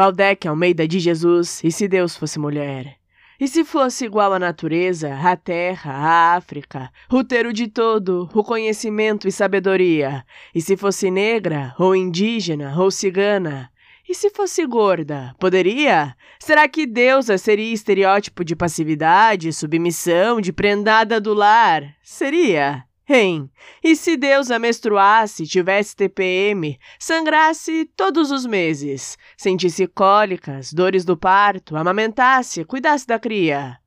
Valdec Almeida de Jesus, e se Deus fosse mulher? E se fosse igual à natureza, à terra, à África, roteiro de todo, o conhecimento e sabedoria? E se fosse negra, ou indígena, ou cigana? E se fosse gorda, poderia? Será que deusa seria estereótipo de passividade, submissão, de prendada do lar? Seria? Hein? E se Deus a menstruasse, tivesse TPM, sangrasse todos os meses, sentisse cólicas, dores do parto, amamentasse, cuidasse da cria?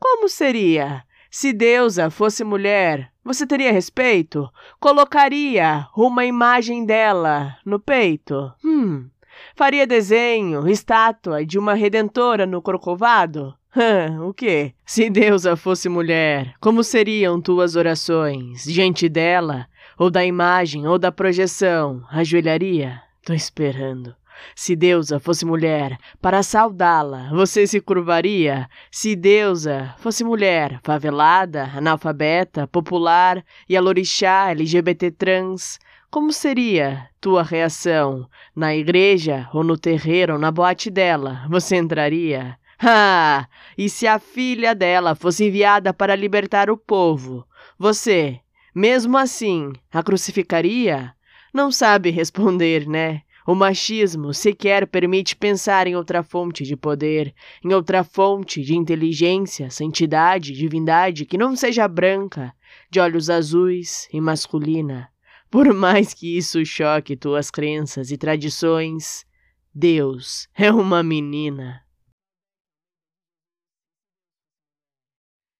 Como seria? Se Deusa fosse mulher, você teria respeito? Colocaria uma imagem dela no peito? Hum. Faria desenho, estátua de uma redentora no Corcovado? O quê? Se deusa fosse mulher, como seriam tuas orações? Diante dela, ou da imagem, ou da projeção, ajoelharia? Tô esperando. Se deusa fosse mulher, para saudá-la, você se curvaria? Se deusa fosse mulher, favelada, analfabeta, popular e alorixá, LGBT trans, como seria tua reação? Na igreja, ou no terreiro, ou na boate dela, você entraria? Ah! E se a filha dela fosse enviada para libertar o povo, você, mesmo assim, a crucificaria? Não sabe responder, né? O machismo sequer permite pensar em outra fonte de poder, em outra fonte de inteligência, santidade, divindade que não seja branca, de olhos azuis e masculina. Por mais que isso choque tuas crenças e tradições, Deus é uma menina.